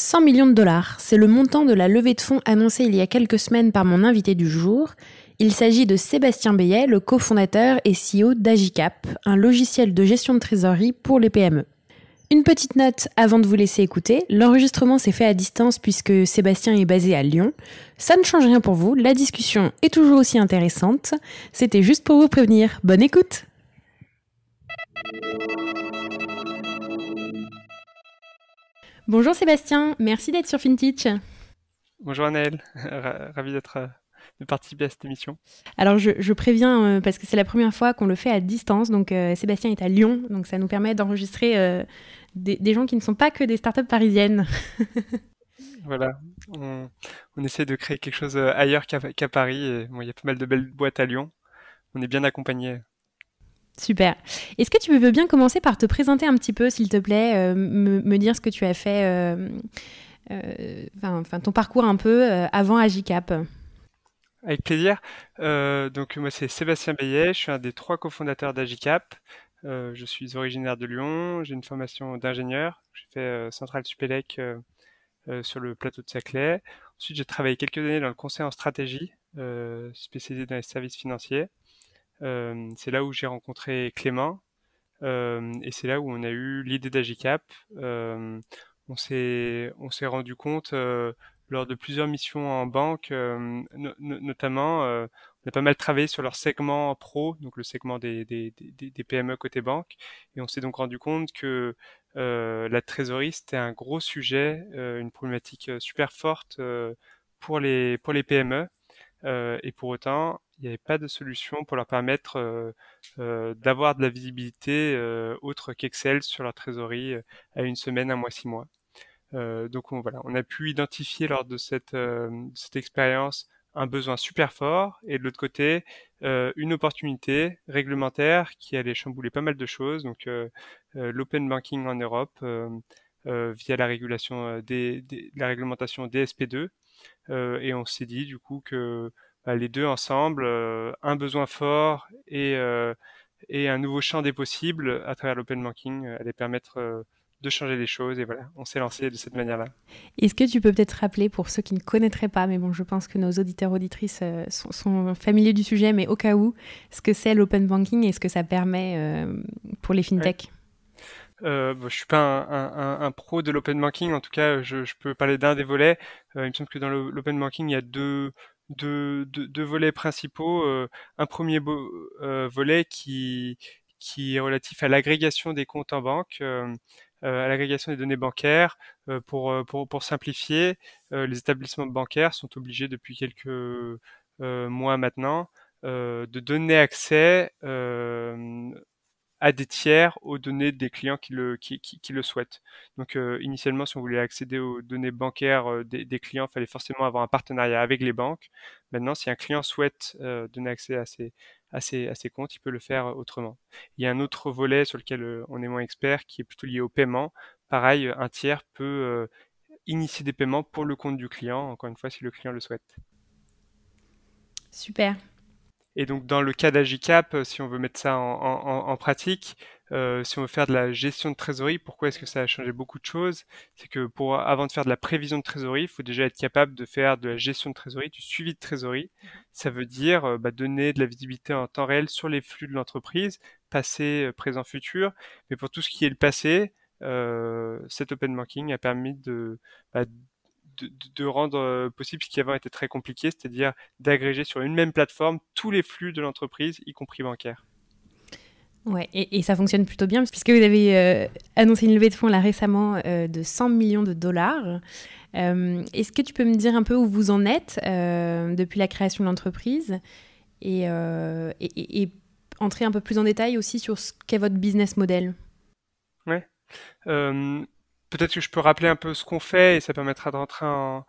100 millions de dollars, c'est le montant de la levée de fonds annoncée il y a quelques semaines par mon invité du jour. Il s'agit de Sébastien Bayet, le cofondateur et CEO d'Agicap, un logiciel de gestion de trésorerie pour les PME. Une petite note avant de vous laisser écouter. L'enregistrement s'est fait à distance puisque Sébastien est basé à Lyon. Ça ne change rien pour vous, la discussion est toujours aussi intéressante. C'était juste pour vous prévenir. Bonne écoute Bonjour Sébastien, merci d'être sur FinTech. Bonjour Anaël, ravi d'être euh, de participer à cette émission. Alors je, préviens euh, parce que c'est la première fois qu'on le fait à distance, donc euh, Sébastien est à Lyon, donc ça nous permet d'enregistrer euh, des, gens qui ne sont pas que des startups parisiennes. voilà, on, essaie de créer quelque chose ailleurs qu'à Paris. Et, il y a pas mal de belles boîtes à Lyon. On est bien accompagnés. Super. Est-ce que tu veux bien commencer par te présenter un petit peu, s'il te plaît, me, me, dire ce que tu as fait, enfin ton parcours un peu avant Agicap? Avec plaisir. Euh, donc moi c'est Sébastien Bayet, je suis un des trois cofondateurs d'Agicap. Euh, je suis originaire de Lyon, j'ai une formation d'ingénieur. J'ai fait euh, Centrale Supélec euh, euh, sur le plateau de Saclay. Ensuite j'ai travaillé quelques années dans le conseil en stratégie, spécialisé dans les services financiers. C'est là où j'ai rencontré Clément et c'est là où on a eu l'idée d'Agicap. on s'est rendu compte lors de plusieurs missions en banque, euh, notamment, euh, on a pas mal travaillé sur leur segment pro, donc le segment des, des, des, PME côté banque, et on s'est donc rendu compte que euh, la trésorerie c'était un gros sujet, une problématique super forte pour les pour les PME, et pour autant il n'y avait pas de solution pour leur permettre d'avoir de la visibilité autre qu'Excel sur leur trésorerie à une semaine, un mois, six mois. Euh, donc on, voilà, on a pu identifier lors de cette, euh, expérience un besoin super fort et de l'autre côté euh, une opportunité réglementaire qui allait chambouler pas mal de choses. Donc l'open banking en Europe via la régulation la réglementation DSP2 et on s'est dit du coup que bah, les deux ensemble, un besoin fort et, et un nouveau champ des possibles à travers l'open banking allait permettre de changer les choses. Et voilà, on s'est lancé de cette manière-là. Est-ce que tu peux peut-être rappeler pour ceux qui ne connaîtraient pas, mais bon, je pense que nos auditeurs auditrices euh, sont, familiers du sujet, mais au cas où, ce que c'est l'open banking et ce que ça permet euh, pour les fintechs? Euh, bon, je suis pas un, pro de l'open banking, en tout cas, je, peux parler d'un des volets. il me semble que dans l'open banking, il y a deux, volets principaux. un premier volet qui, est relatif à l'agrégation des comptes en banque. Euh, à l'agrégation des données bancaires. Euh, euh, pour, simplifier, les établissements bancaires sont obligés depuis quelques mois maintenant de donner accès à des tiers aux données des clients qui le, qui, qui, le souhaitent. Donc initialement, si on voulait accéder aux données bancaires des, des, clients, il fallait forcément avoir un partenariat avec les banques. Maintenant, si un client souhaite donner accès à ces, à ses, comptes, il peut le faire autrement. Il y a un autre volet sur lequel euh, on est moins expert qui est plutôt lié au paiement. Pareil, un tiers peut euh, initier des paiements pour le compte du client, encore une fois, si le client le souhaite. Super. Et donc dans le cas d'Agicap, euh, si on veut mettre ça en, pratique, euh, si on veut faire de la gestion de trésorerie, pourquoi est-ce que ça a changé beaucoup de choses? C'est que pour avant de faire de la prévision de trésorerie, il faut déjà être capable de faire de la gestion de trésorerie, du suivi de trésorerie. Ça veut dire euh, bah, donner de la visibilité en temps réel sur les flux de l'entreprise, passé, présent, futur. Mais pour tout ce qui est le passé, cet open banking a permis de, bah, de, rendre possible ce qui avant était très compliqué, c'est-à-dire d'agréger sur une même plateforme tous les flux de l'entreprise, y compris bancaires. Ouais, et, ça fonctionne plutôt bien puisque vous avez annoncé une levée de fonds là récemment de 100 millions de dollars. Est-ce que tu peux me dire un peu où vous en êtes depuis la création de l'entreprise et, et, et, entrer un peu plus en détail aussi sur ce qu'est votre business model? Ouais. Peut-être que je peux rappeler un peu ce qu'on fait et ça permettra de rentrer en,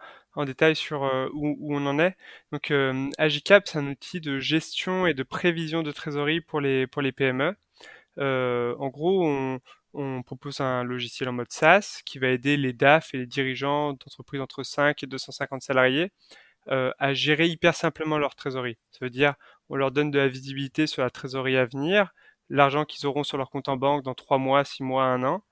détail sur où, on en est. Donc, Agicap, c'est un outil de gestion et de prévision de trésorerie pour les, pour les PME. en gros, on, on propose un logiciel en mode SaaS qui va aider les DAF et les dirigeants d'entreprises entre 5 et 250 salariés à gérer hyper simplement leur trésorerie. Ça veut dire, on leur donne de la visibilité sur la trésorerie à venir, l'argent qu'ils auront sur leur compte en banque dans 3 mois, 6 mois, 1 an.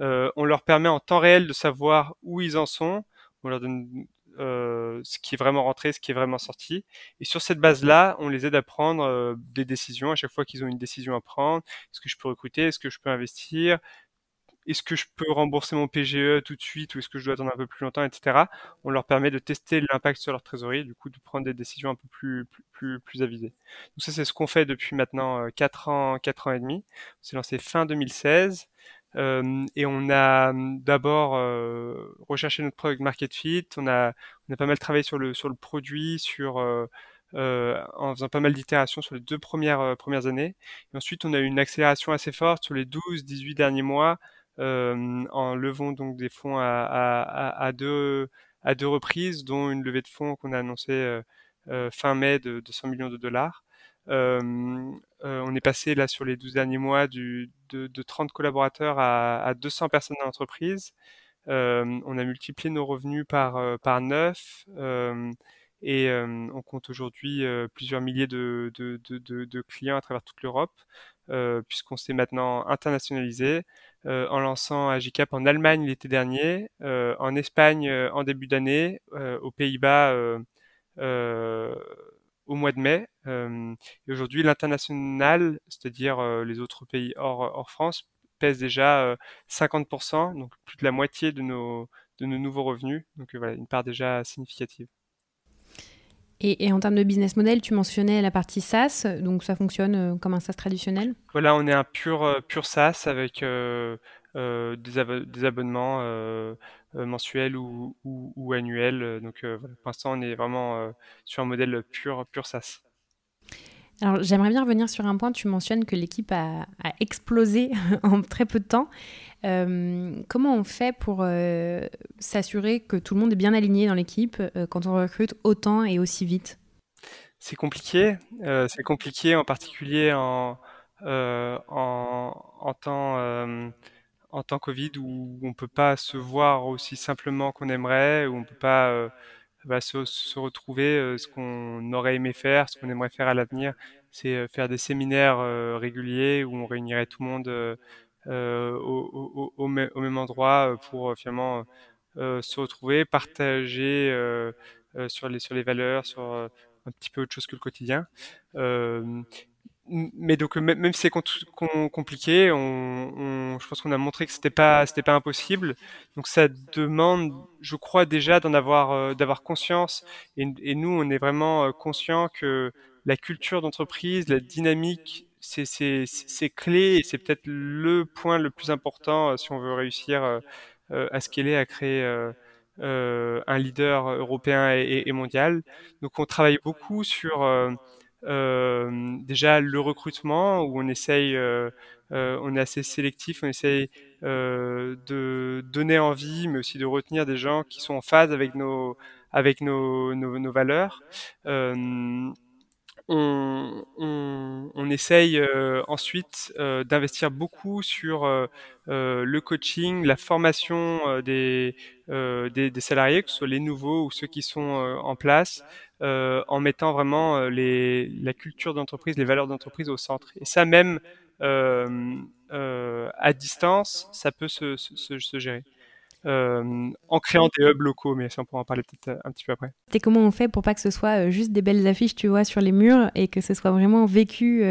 Euh, on leur permet en temps réel de savoir où ils en sont. On leur donne euh, ce qui est vraiment rentré, ce qui est vraiment sorti. Et sur cette base-là, on les aide à prendre euh, des décisions à chaque fois qu'ils ont une décision à prendre. Est-ce que je peux recruter? Est-ce que je peux investir? Est-ce que je peux rembourser mon PGE tout de suite ou est-ce que je dois attendre un peu plus longtemps, etc. On leur permet de tester l'impact sur leur trésorerie, du coup de prendre des décisions un peu plus plus avisées. Donc ça c'est ce qu'on fait depuis maintenant 4 euh, ans, 4 ans et demi. On s'est lancé fin 2016 euh, et on a hum, d'abord euh, recherché notre product market fit. On a on a pas mal travaillé sur le sur le produit, sur en faisant pas mal d'itérations sur les deux premières premières années. Ensuite, on a eu une accélération assez forte sur les 12-18 derniers mois euh, en levant donc des fonds à, à, à, deux, à deux reprises, dont une levée de fonds qu'on a annoncée euh, euh, fin mai de, de 100 millions de dollars. Euh, on est passé là sur les 12 derniers mois de, de 30 collaborateurs à, à 200 personnes dans l'entreprise. Euh, on a multiplié nos revenus par, par 9 et on compte aujourd'hui plusieurs milliers de, de, clients à travers toute l'Europe, puisqu'on s'est maintenant internationalisé. Euh, en lançant Agicap en Allemagne l'été dernier, euh, en Espagne euh, en début d'année, aux Pays-Bas au mois de mai. et aujourd'hui, l'international, c'est-à-dire les autres pays hors, hors France, pèse déjà 50%, donc plus de la moitié de nos, de nos nouveaux revenus. Donc voilà, une part déjà significative. Et, en termes de business model, tu mentionnais la partie SaaS, donc ça fonctionne euh, comme un SaaS traditionnel? Voilà, on est un pur, euh, pur SaaS avec euh, des, abonnements mensuels ou, ou, annuels. Donc pour l'instant, on est vraiment sur un modèle pur, pur SaaS. Alors j'aimerais bien revenir sur un point, tu mentionnes que l'équipe a, explosé en très peu de temps. Euh, comment on fait pour euh, s'assurer que tout le monde est bien aligné dans l'équipe euh, quand on recrute autant et aussi vite? C'est compliqué, c'est compliqué en particulier en, en, temps en temps Covid où on peut pas se voir aussi simplement qu'on aimerait, où on peut pas va se, se retrouver euh, ce qu'on aurait aimé faire, ce qu'on aimerait faire à l'avenir, c'est euh, faire des séminaires euh, réguliers où on réunirait tout le monde au, même endroit pour finalement se retrouver, partager sur les sur les valeurs, sur un petit peu autre chose que le quotidien mais donc même si c'est compliqué, on, je pense qu'on a montré que c'était pas c'était pas impossible. Donc ça demande, je crois déjà d'en avoir euh, d'avoir conscience. Et, nous, on est vraiment euh, conscient que la culture d'entreprise, la dynamique, c'est c'est clé et c'est peut-être le point le plus important euh, si on veut réussir à scaler, à créer. un leader européen et, mondial. Donc on travaille beaucoup sur déjà le recrutement où on essaye, euh, euh, on est assez sélectif, on essaye de donner envie, mais aussi de retenir des gens qui sont en phase avec nos avec nos, nos, valeurs. Euh, on, essaye euh, ensuite euh, d'investir beaucoup sur euh, le coaching, la formation des, salariés, que ce soit les nouveaux ou ceux qui sont en place, en mettant vraiment la culture d'entreprise, les valeurs d'entreprise au centre. Et ça même à distance, ça peut se gérer. Euh, en créant des hubs locaux, mais ça on pourra en parler peut-être euh, un petit peu après. Et comment on fait pour pas que ce soit euh, juste des belles affiches, tu vois, sur les murs et que ce soit vraiment vécu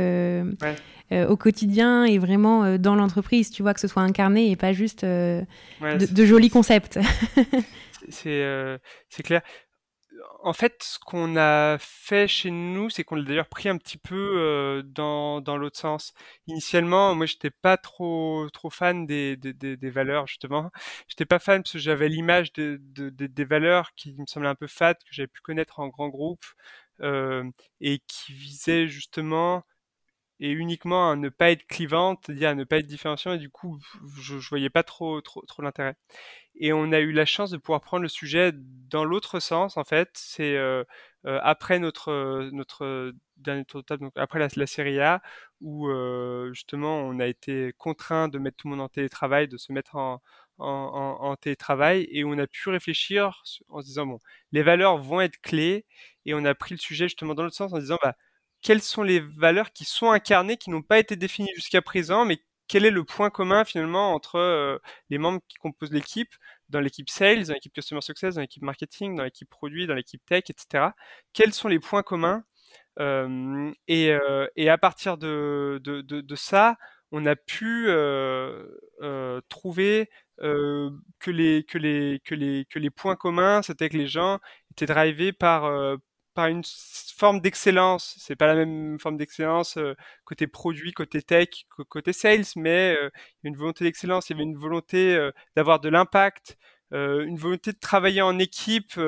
au quotidien et vraiment dans l'entreprise, tu vois, que ce soit incarné et pas juste de, jolis concepts? c'est c'est clair en fait, ce qu'on a fait chez nous, c'est qu'on l'a d'ailleurs pris un petit peu dans, dans l'autre sens. Initialement, moi, j'étais pas trop trop fan des, des, valeurs justement. J'étais pas fan parce que j'avais l'image de, de, des valeurs qui me semblaient un peu fades que j'avais pu connaître en grand groupe et qui visaient justement et uniquement à ne pas être clivante, c'est-à-dire à ne pas être différenciant, et du coup, je, je voyais pas trop, trop, trop l'intérêt. Et on a eu la chance de pouvoir prendre le sujet dans l'autre sens, en fait. C'est euh, euh, après notre, notre dernier tour de table, donc après la, la série A, où euh, justement on a été contraint de mettre tout le monde en télétravail, de se mettre en, en, télétravail, et on a pu réfléchir en se disant, bon, les valeurs vont être clés, et on a pris le sujet justement dans l'autre sens en disant, bah, quelles sont les valeurs qui sont incarnées, qui n'ont pas été définies jusqu'à présent, mais quel est le point commun finalement entre euh, les membres qui composent l'équipe, dans l'équipe sales, dans l'équipe customer success, dans l'équipe marketing, dans l'équipe produit, dans l'équipe tech, etc. Quels sont les points communs euh, et, euh, et, à partir de, ça, on a pu trouver que les que les points communs, c'était que les gens étaient drivés par par une forme d'excellence. C'est pas la même forme d'excellence euh, côté produit, côté tech, côté sales, mais euh, une volonté d'excellence, il y avait une volonté euh, d'avoir de l'impact, une volonté de travailler en équipe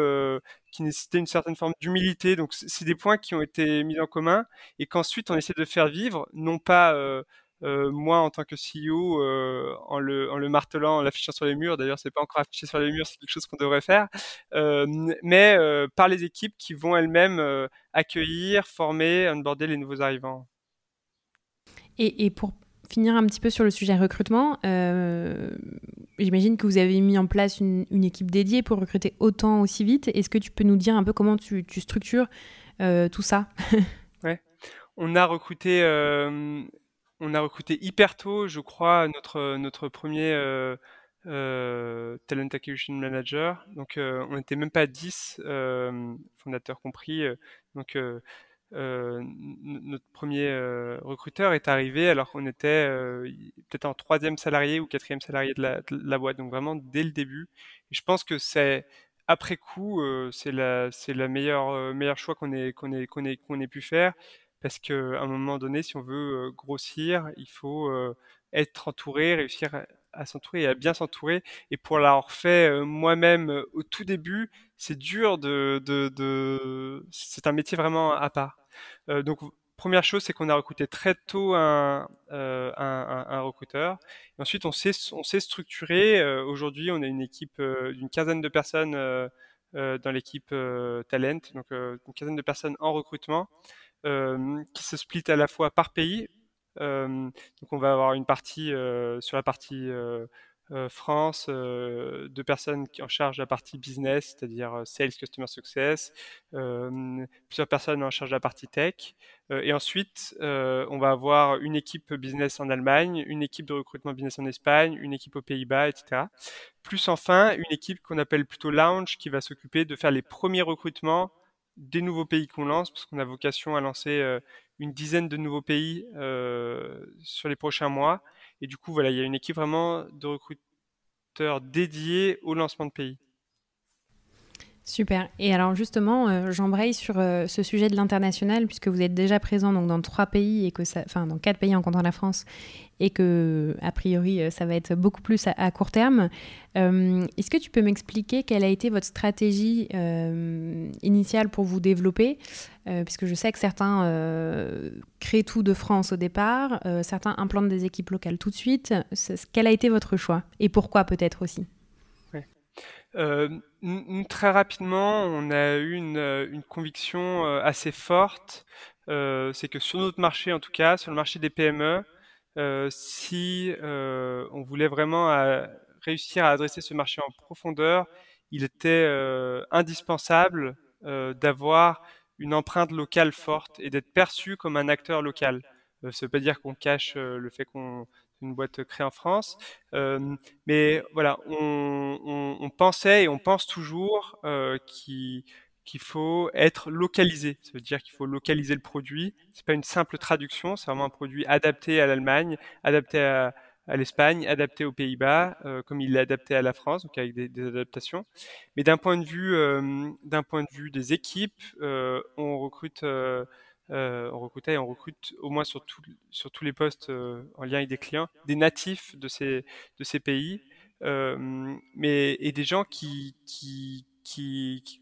qui nécessitait une certaine forme d'humilité. Donc c'est des points qui ont été mis en commun et qu'ensuite on essaie de faire vivre, non pas euh, moi en tant que CEO euh, en, le, en le martelant, en l'affichant sur les murs. D'ailleurs, c'est pas encore affiché sur les murs, c'est quelque chose qu'on devrait faire. Euh, mais par les équipes qui vont elles-mêmes accueillir, former, onboarder les nouveaux arrivants. Et, et, pour finir un petit peu sur le sujet recrutement, j'imagine que vous avez mis en place une, une, équipe dédiée pour recruter autant aussi vite. Est-ce que tu peux nous dire un peu comment tu, tu structures tout ça? Ouais. On a recruté on a recruté hyper tôt, je crois, notre, notre premier euh, euh, Talent Acquisition Manager. Donc, euh, on n'était même pas 10, fondateurs compris. donc, notre premier recruteur est arrivé alors qu'on était peut-être en troisième salarié ou quatrième salarié de la, boîte. Donc, vraiment, dès le début. Et je pense que c'est après coup, c'est la, c'est meilleure, meilleur choix qu'on ait, qu'on ait, qu'on ait, qu'on ait pu faire parce qu'à un moment donné, si on veut grossir, il faut être entouré, réussir à s'entourer et à bien s'entourer. Et pour l'avoir fait moi-même au tout début, c'est dur de, c'est un métier vraiment à part. Donc première chose, c'est qu'on a recruté très tôt un, recruteur. Ensuite, on s'est structuré. Aujourd'hui, on a une équipe d'une quinzaine de personnes dans l'équipe talent, donc une quinzaine de personnes en recrutement. Euh, qui se split à la fois par pays. Euh, donc on va avoir une partie euh, sur la partie France, deux personnes qui en charge la partie business, c'est-à-dire sales, customer success, plusieurs personnes en charge la partie tech, et ensuite on va avoir une équipe business en Allemagne, une équipe de recrutement business en Espagne, une équipe aux Pays-Bas, etc. Plus enfin une équipe qu'on appelle plutôt lounge qui va s'occuper de faire les premiers recrutements des nouveaux pays qu'on lance, parce qu'on a vocation à lancer euh, une dizaine de nouveaux pays euh, sur les prochains mois. Et du coup, voilà, il y a une équipe vraiment de recruteurs dédiés au lancement de pays. Super. Et alors justement, euh, j'embraye sur euh, ce sujet de l'international puisque vous êtes déjà présent donc dans trois pays et que enfin dans quatre pays en comptant la France et que a priori euh, ça va être beaucoup plus à, court terme. Est-ce que tu peux m'expliquer quelle a été votre stratégie initiale pour vous développer? Puisque je sais que certains créent tout de France au départ, certains implantent des équipes locales tout de suite. Quel a été votre choix? Et pourquoi peut-être aussi? Euh, très rapidement, on a eu une, euh, conviction euh, assez forte. Euh, c'est que sur notre marché, en tout cas, sur le marché des PME, si on voulait vraiment réussir à adresser ce marché en profondeur, il était indispensable d'avoir une empreinte locale forte et d'être perçu comme un acteur local. ça ne veut pas dire qu'on cache le fait qu'on une boîte créée en France. Euh, mais voilà, on, pensait et on pense toujours euh, qu'il faut être localisé. Ça veut dire qu'il faut localiser le produit. C'est pas une simple traduction, c'est vraiment un produit adapté à l'Allemagne, adapté à, l'Espagne, adapté aux Pays-Bas, comme il l'a adapté à la France, donc avec des, des adaptations. Mais d'un point de vue, d'un point de vue des équipes, on recrute euh, on recrutait on recrute au moins sur, tous les postes euh, en lien avec des clients, des natifs de ces, pays, euh, mais, et des gens qui,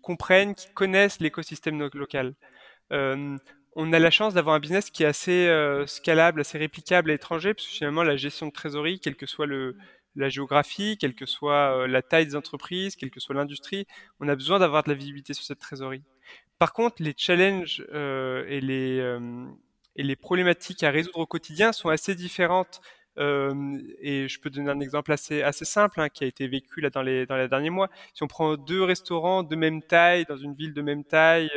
comprennent, qui connaissent l'écosystème local. on a la chance d'avoir un business qui est assez scalable, assez réplicable à l'étranger, parce que finalement la gestion de trésorerie, quelle que soit la géographie, quelle que soit la taille des entreprises, quelle que soit l'industrie, on a besoin d'avoir de la visibilité sur cette trésorerie. Par contre, les challenges euh, et, les, euh, et les problématiques à résoudre au quotidien sont assez différentes. Euh, et je peux donner un exemple assez, simple hein, qui a été vécu là dans les derniers mois. Si on prend deux restaurants de même taille dans une ville de même taille,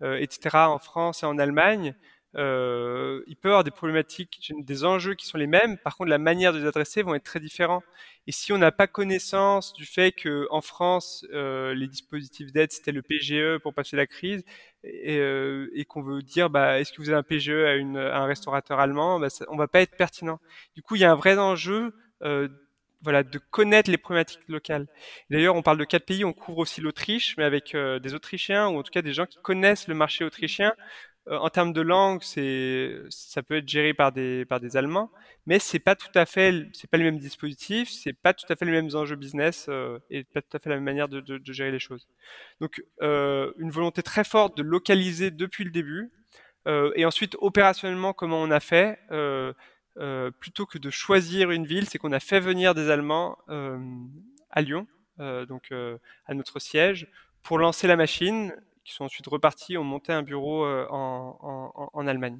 etc., en France et en Allemagne, euh, il peut y avoir des problématiques, des enjeux qui sont les mêmes. Par contre, la manière de les adresser vont être très différents. Et si on n'a pas connaissance du fait que en France, euh, les dispositifs d'aide c'était le PGE pour passer la crise, et, euh, et qu'on veut dire, bah, est-ce que vous avez un PGE à, un restaurateur allemand, bah, ça, on va pas être pertinent. Du coup, il y a un vrai enjeu. Voilà, de connaître les problématiques locales. D'ailleurs, on parle de quatre pays, on couvre aussi l'Autriche, mais avec des Autrichiens ou en tout cas des gens qui connaissent le marché autrichien en termes de langue, ça peut être géré par des, Allemands, mais c'est pas tout à fait, c'est pas le même dispositif, c'est pas tout à fait les mêmes enjeux business euh, et pas tout à fait la même manière de, gérer les choses. Donc, euh, une volonté très forte de localiser depuis le début, euh, et ensuite opérationnellement comment on a fait, euh, euh, plutôt que de choisir une ville, c'est qu'on a fait venir des Allemands à Lyon, donc à notre siège, pour lancer la machine qui sont ensuite repartis, ont monté un bureau euh, en, Allemagne.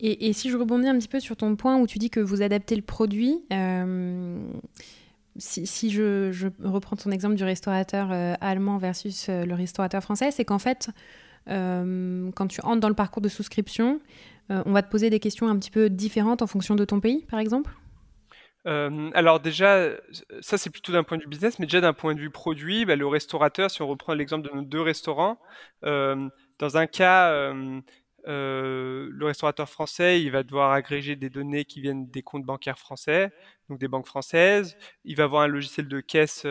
Et, si je rebondis un petit peu sur ton point où tu dis que vous adaptez le produit, euh, si, je, reprends ton exemple du restaurateur euh, allemand versus le restaurateur français, c'est qu'en fait, quand tu entres dans le parcours de souscription, on va te poser des questions un petit peu différentes en fonction de ton pays, par exemple euh, alors déjà, ça c'est plutôt d'un point de vue business, mais déjà d'un point de vue produit, bah, le restaurateur, si on reprend l'exemple de nos deux restaurants, euh, dans un cas, euh, le restaurateur français, il va devoir agréger des données qui viennent des comptes bancaires français, donc des banques françaises. Il va avoir un logiciel de caisse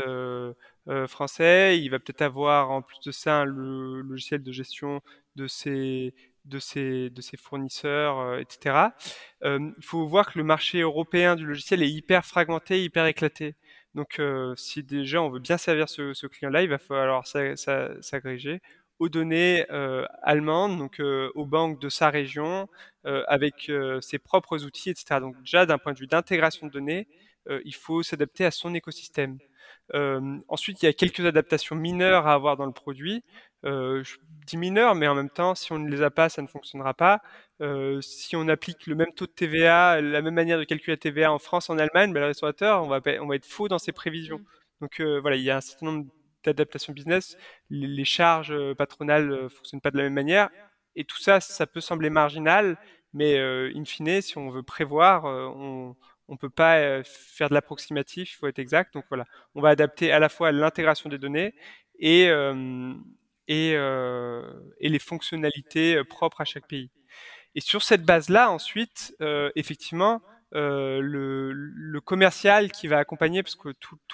français. Il va peut-être avoir en plus de ça un le logiciel de gestion de ses de ses, de ses fournisseurs, euh, etc. Il faut voir que le marché européen du logiciel est hyper fragmenté, hyper éclaté. Donc, euh, si déjà on veut bien servir ce, ce client-là, il va falloir s'agréger aux données euh, allemandes, donc aux banques de sa région, avec ses propres outils, etc. Donc déjà d'un point de vue d'intégration de données, il faut s'adapter à son écosystème. Ensuite, il y a quelques adaptations mineures à avoir dans le produit. Je dis mineur, mais en même temps, si on ne les a pas, ça ne fonctionnera pas. Si on applique le même taux de TVA, la même manière de calculer la TVA en France, en Allemagne, ben, le restaurateur, on va, on va être faux dans ses prévisions. Mm. Donc voilà, il y a un certain nombre d'adaptations business. Les, charges patronales ne fonctionnent pas de la même manière. Et tout ça, ça peut sembler marginal, mais in fine, si on veut prévoir, on on peut pas faire de l'approximatif, il faut être exact. Donc voilà, on va adapter à la fois l'intégration des données et, euh, euh, les fonctionnalités euh, propres à chaque pays. Et sur cette base-là, ensuite, euh, effectivement, euh, le, commercial qui va accompagner, parce que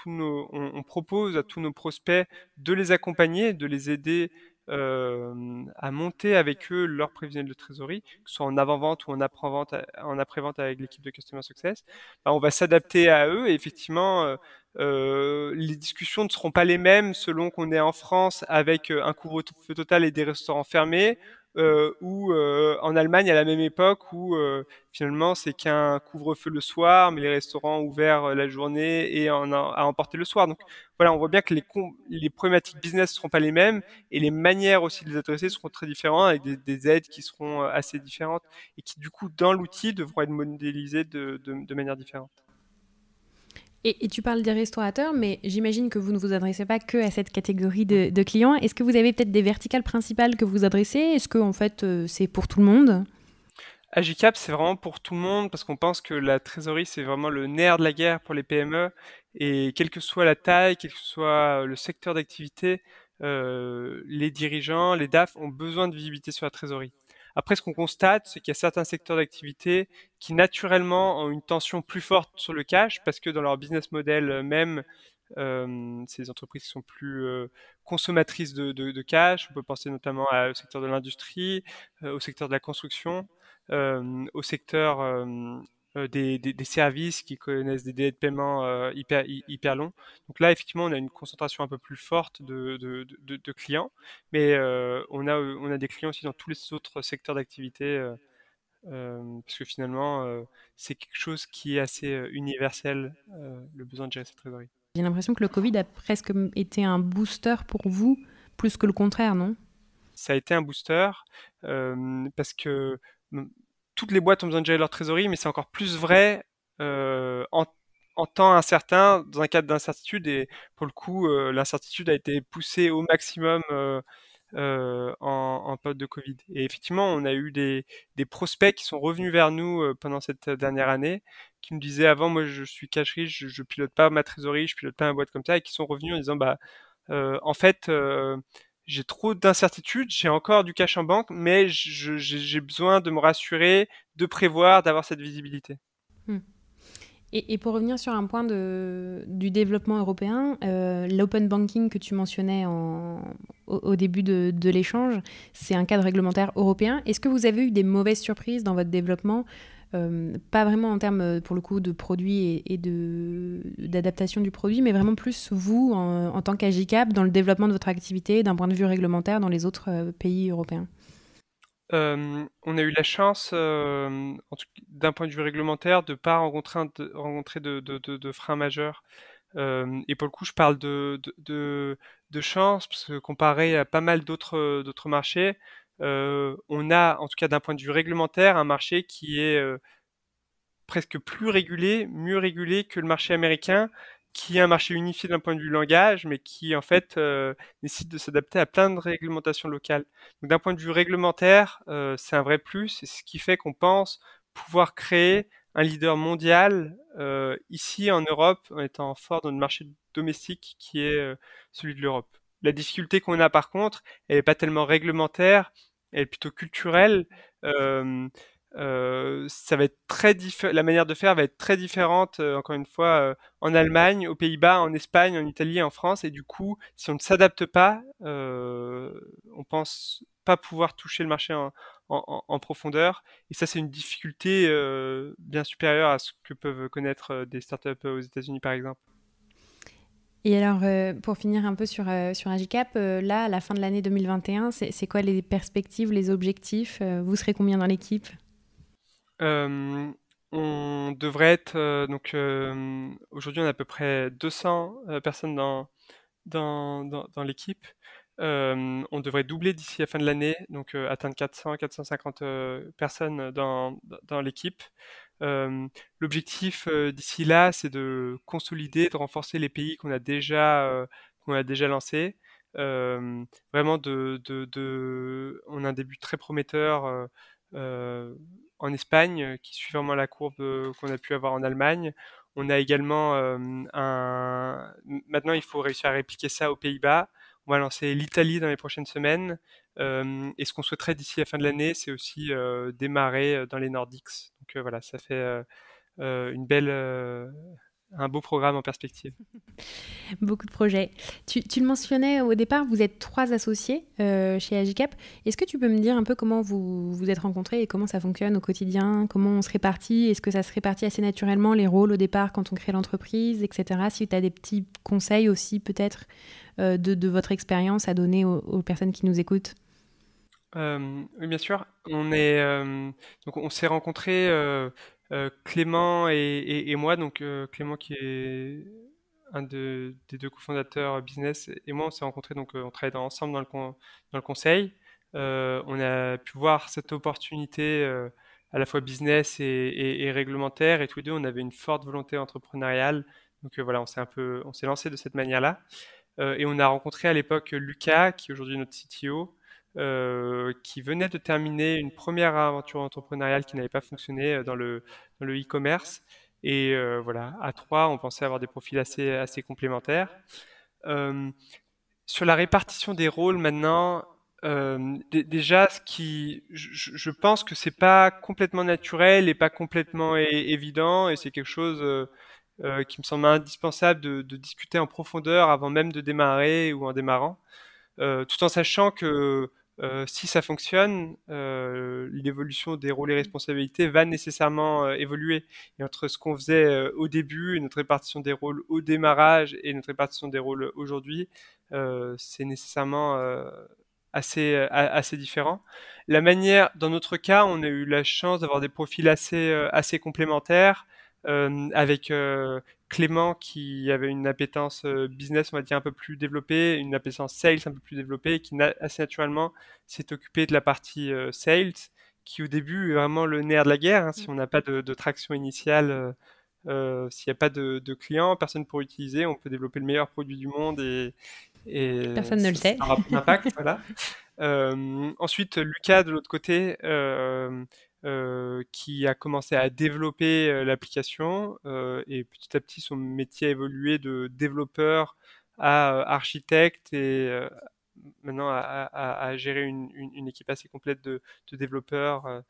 nos, on, propose à tous nos prospects de les accompagner, de les aider euh, à monter avec eux leur prévisionnel de trésorerie, que ce soit en avant-vente ou en après-vente, en après-vente avec l'équipe de Customer Success. Ben, on va s'adapter à eux et effectivement, euh, euh, les discussions ne seront pas les mêmes selon qu'on est en France avec un couvre-feu total et des restaurants fermés euh, ou euh, en Allemagne à la même époque où euh, finalement c'est qu'un couvre-feu le soir, mais les restaurants ouverts la journée et en, à emporter le soir. Donc voilà, on voit bien que les, les problématiques business ne seront pas les mêmes et les manières aussi de les adresser seront très différentes avec des, des aides qui seront assez différentes et qui du coup dans l'outil devront être modélisées de, de manière différente. Et, tu parles des restaurateurs, mais j'imagine que vous ne vous adressez pas que à cette catégorie de, de clients. Est-ce que vous avez peut-être des verticales principales que vous adressez? Est-ce que en fait euh, c'est pour tout le monde? Agicap, c'est vraiment pour tout le monde parce qu'on pense que la trésorerie, c'est vraiment le nerf de la guerre pour les PME. Et quelle que soit la taille, quel que soit le secteur d'activité, euh, les dirigeants, les DAF ont besoin de visibilité sur la trésorerie. Après, ce qu'on constate, c'est qu'il y a certains secteurs d'activité qui naturellement ont une tension plus forte sur le cash parce que dans leur business model même, euh, des entreprises sont plus euh, consommatrices de, cash. On peut penser notamment au secteur de l'industrie, euh, au secteur de la construction, euh, au secteur euh, des, des, services qui connaissent des délais de paiement euh, hyper, hyper longs. Donc là, effectivement, on a une concentration un peu plus forte de, de, de, clients, mais euh, on, a, on a des clients aussi dans tous les autres secteurs d'activité, parce que finalement, c'est quelque chose qui est assez universel, le besoin de gérer cette trésorerie. J'ai l'impression que le Covid a presque été un booster pour vous, plus que le contraire, non? Ça a été un booster, parce que toutes les boîtes ont besoin de gérer leur trésorerie, mais c'est encore plus vrai euh, en, temps incertain, dans un cadre d'incertitude. Et pour le coup, euh, l'incertitude a été poussée au maximum euh, en, période de Covid. Et effectivement, on a eu des, prospects qui sont revenus vers nous pendant cette dernière année, qui me disaient avant, moi, je suis cash je, je pilote pas ma trésorerie, je pilote pas ma boîte comme ça, et qui sont revenus en disant, bah, en fait, j'ai trop d'incertitudes, j'ai encore du cash en banque, mais j'ai besoin de me rassurer, de prévoir, d'avoir cette visibilité. Hmm. Et, pour revenir sur un point du développement européen, euh, l'open banking que tu mentionnais en, au, début de l'échange, c'est un cadre réglementaire européen. Est-ce que vous avez eu des mauvaises surprises dans votre développement euh, pas vraiment en termes, euh, pour le coup, de produits et, d'adaptation du produit, mais vraiment plus vous, en, tant qu'Agicap, dans le développement de votre activité d'un point de vue réglementaire dans les autres euh, pays européens on a eu la chance, d'un point de vue réglementaire, de ne pas rencontrer, de, rencontrer de, de, freins majeurs. et pour le coup, je parle de, de, chance, parce que comparé à pas mal d'autres marchés, euh, on a, en tout cas d'un point de vue réglementaire, un marché qui est euh, presque plus régulé, mieux régulé que le marché américain, qui est un marché unifié d'un point de vue langage, mais qui en fait euh, nécessite de s'adapter à plein de réglementations locales. Donc d'un point de vue réglementaire, c'est un vrai plus, c'est ce qui fait qu'on pense pouvoir créer un leader mondial ici en Europe en étant fort dans le marché domestique qui est celui de l'Europe. La difficulté qu'on a par contre, elle n'est pas tellement réglementaire, elle est plutôt culturelle. Ça va être très la manière de faire va être très différente, encore une fois, en Allemagne, aux Pays-Bas, en Espagne, en Italie, en France. Et du coup, si on ne s'adapte pas, on pense pas pouvoir toucher le marché en, en profondeur. Et ça, c'est une difficulté bien supérieure à ce que peuvent connaître des startups aux États-Unis, par exemple. Et alors, euh, pour finir un peu sur, euh, sur Agicap, euh, là, à la fin de l'année 2021, c'est quoi les perspectives, les objectifs Vous serez combien dans l'équipe? On devrait être. donc, aujourd'hui, on a à peu près 200 personnes dans, dans, dans, l'équipe. On devrait doubler d'ici la fin de l'année, donc atteindre 400, 450 personnes dans, l'équipe. L'objectif d'ici là, c'est de consolider, de renforcer les pays qu'on a déjà qu'on a déjà lancés. vraiment on a un début très prometteur en Espagne, qui suit vraiment la courbe qu'on a pu avoir en Allemagne. On a également un. Maintenant, il faut réussir à répliquer ça aux Pays-Bas. On va lancer l'Italie dans les prochaines semaines. et ce qu'on souhaiterait d'ici la fin de l'année, c'est aussi démarrer dans les Nordiques. Donc voilà, ça fait une belle, un beau programme en perspective. Beaucoup de projets. Tu, le mentionnais au départ, vous êtes trois associés chez Agicap. Est-ce que tu peux me dire un peu comment vous vous êtes rencontrés et comment ça fonctionne au quotidien? Comment on se répartit? Est-ce que ça se répartit assez naturellement les rôles au départ quand on crée l'entreprise, etc. Si tu as des petits conseils aussi peut-être euh, de, votre expérience à donner aux, personnes qui nous écoutent? Euh, Oui, bien sûr. On est euh, donc on s'est rencontrés Clément et, moi. Donc Clément qui est un des deux cofondateurs business et moi on s'est rencontrés donc on travaille ensemble dans le conseil. on a pu voir cette opportunité à la fois business et, réglementaire et tous les deux on avait une forte volonté entrepreneuriale. Donc voilà, on s'est un peu on s'est lancé de cette manière-là. Euh, et on a rencontré à l'époque Lucas, qui est aujourd'hui notre CTO, euh, qui venait de terminer une première aventure entrepreneuriale qui n'avait pas fonctionné euh, dans le e-commerce. Et voilà, à trois, on pensait avoir des profils assez assez complémentaires. sur la répartition des rôles maintenant, déjà, ce qui, je, pense que c'est pas complètement naturel et pas complètement évident, et c'est quelque chose qui me semble indispensable de, discuter en profondeur avant même de démarrer ou en démarrant, tout en sachant que euh, si ça fonctionne, euh, l'évolution des rôles et responsabilités va nécessairement euh, évoluer. Et entre ce qu'on faisait au début et notre répartition des rôles au démarrage et notre répartition des rôles aujourd'hui, c'est nécessairement assez, assez différent. La manière, dans notre cas, on a eu la chance d'avoir des profils assez, assez complémentaires. avec Clément qui avait une appétence euh, business, on va dire, un peu plus développée, une appétence sales un peu plus développée, qui assez naturellement s'est occupé de la partie euh, sales, qui au début est vraiment le nerf de la guerre. Hein. si on n'a pas de, traction initiale, euh, s'il n'y a pas de, clients, personne pour utiliser, on peut développer le meilleur produit du monde et, personne ne le sait. Ça impact, voilà. ensuite, Lucas de l'autre côté euh, qui a commencé à développer euh, l'application euh, et petit à petit son métier a évolué de développeur à architecte et maintenant à, gérer une, équipe assez complète de, développeurs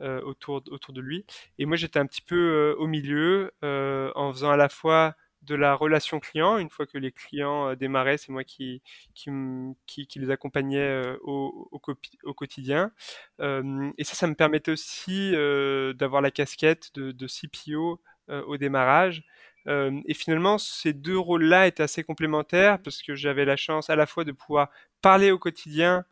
autour, autour de lui. Et moi j'étais un petit peu au milieu en faisant à la fois de la relation client. Une fois que les clients euh, démarraient, c'est moi qui, qui, qui, les accompagnais euh, au, au, quotidien. Euh, et ça, ça me permettait aussi d'avoir la casquette de, de CPO au démarrage. et finalement, ces deux rôles-là étaient assez complémentaires parce que j'avais la chance à la fois de pouvoir parler au quotidien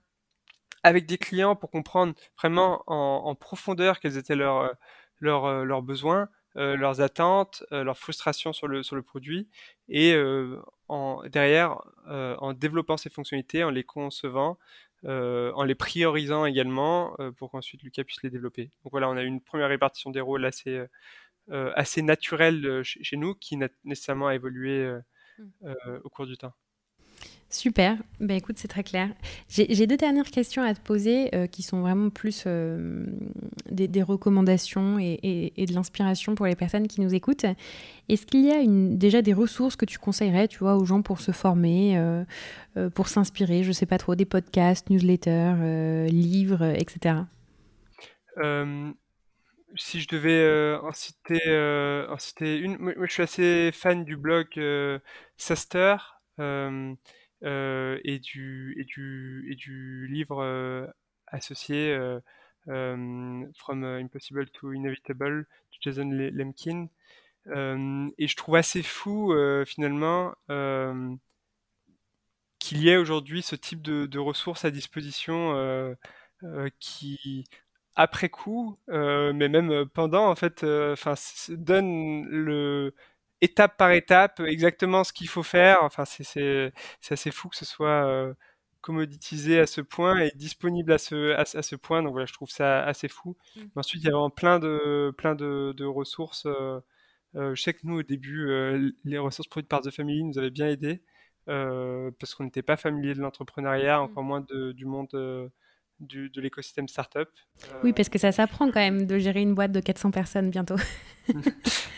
avec des clients pour comprendre vraiment en, en profondeur quels étaient leurs, leurs, leurs besoins, euh, leurs attentes, euh, leurs frustrations sur le, sur le produit, et euh, en, derrière, en développant ces fonctionnalités, en les concevant, en les priorisant également, pour qu'ensuite Lucas puisse les développer. Donc voilà, on a une première répartition des rôles assez, assez naturelle chez, nous, qui n'a nécessairement évolué mmh. au cours du temps. Super, ben écoute, c'est très clair. J'ai deux dernières questions à te poser euh, qui sont vraiment plus euh, des, recommandations et, de l'inspiration pour les personnes qui nous écoutent. Est-ce qu'il y a déjà des ressources que tu conseillerais, tu vois, aux gens pour se former, euh, pour s'inspirer, je sais pas trop, des podcasts, newsletters, livres, etc. si je devais en citer, en, citer, une, moi, je suis assez fan du blog Saster. Euh, et, du, et, du, et du livre euh, associé euh, From Impossible to Inevitable de Jason Lemkin. et je trouve assez fou finalement qu'il y ait aujourd'hui ce type de, ressources à disposition qui, après coup, mais même pendant, en fait, donne le, étape par étape exactement ce qu'il faut faire. Enfin, c'est assez fou que ce soit euh, commoditisé à ce point et disponible à ce, à, ce point. Donc voilà, je trouve ça assez fou. Mmh. ensuite, il y a vraiment plein de, plein de, de ressources. Euh, euh, je sais que nous, au début, les ressources produites par The Family nous avaient bien aidés parce qu'on n'était pas familier de l'entrepreneuriat, mmh. encore moins de, du monde de l'écosystème startup. Oui, parce que ça s'apprend quand même de gérer une boîte de 400 personnes bientôt. oui,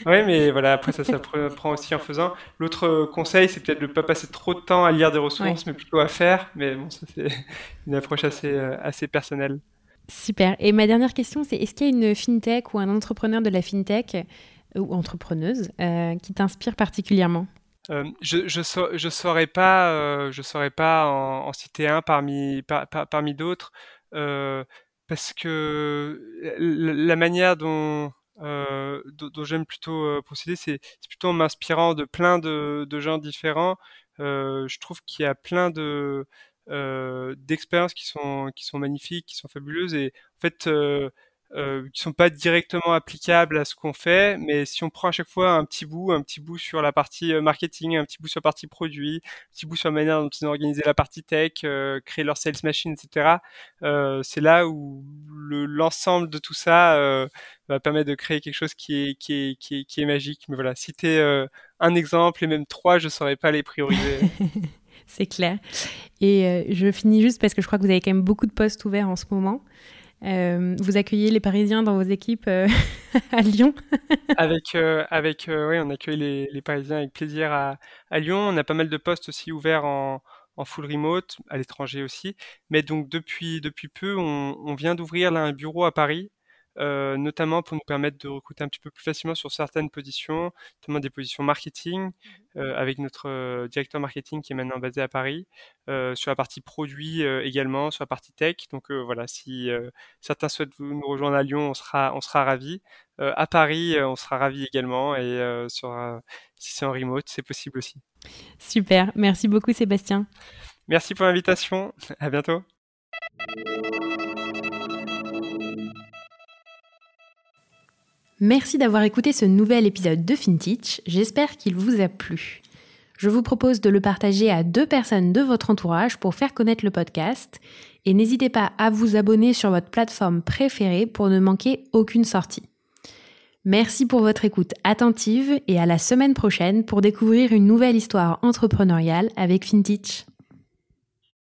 mais voilà, après ça s'apprend aussi en faisant. L'autre conseil, c'est peut-être de ne pas passer trop de temps à lire des ressources, mais plutôt à faire. Mais bon, ça c'est une approche assez, euh, assez personnelle. Super. Et ma dernière question, c'est est-ce qu'il y a une fintech ou un entrepreneur de la fintech euh, ou entrepreneuse euh, qui t'inspire particulièrement? Euh, je je, saurais pas euh, je saurais pas en, citer un parmi d'autres euh, parce que la, manière dont dont, j'aime plutôt procéder c'est plutôt en m'inspirant de plein de, gens différents. Je trouve qu'il y a plein de d'expériences qui sont qui sont magnifiques qui sont fabuleuses et en fait euh, qui sont pas directement applicables à ce qu'on fait, mais si on prend à chaque fois un petit bout, un petit bout sur la partie euh, marketing, un petit bout sur la partie produit, un petit bout sur la manière dont ils ont organisé la partie tech, euh, créer leur sales machine, etc. Euh, c'est là où l'ensemble de tout ça euh, va permettre de créer quelque chose qui est, qui est, magique. Mais voilà, citer un exemple et même trois, je saurais pas les prioriser. c'est clair. Et je finis juste parce que je crois que vous avez quand même beaucoup de postes ouverts en ce moment. Euh, vous accueillez les Parisiens dans vos équipes euh, à Lyon? Avec, euh, avec oui, on accueille les, Parisiens avec plaisir à, Lyon. On a pas mal de postes aussi ouverts en, full remote, à l'étranger aussi. Mais donc depuis, depuis peu, on, vient d'ouvrir un bureau à Paris euh, notamment pour nous permettre de recruter un petit peu plus facilement sur certaines positions, notamment des positions marketing, mmh euh, avec notre euh, directeur marketing qui est maintenant basé à Paris, sur la partie produit également, sur la partie tech. Donc voilà, si certains souhaitent nous rejoindre à Lyon, on sera, on sera ravis. à Paris, on sera ravis également, et sur, si c'est en remote, c'est possible aussi. Super, merci beaucoup Sébastien. Merci pour l'invitation, à bientôt. Merci d'avoir écouté ce nouvel épisode de FinTech, j'espère qu'il vous a plu. Je vous propose de le partager à deux personnes de votre entourage pour faire connaître le podcast et n'hésitez pas à vous abonner sur votre plateforme préférée pour ne manquer aucune sortie. Merci pour votre écoute attentive et à la semaine prochaine pour découvrir une nouvelle histoire entrepreneuriale avec FinTech.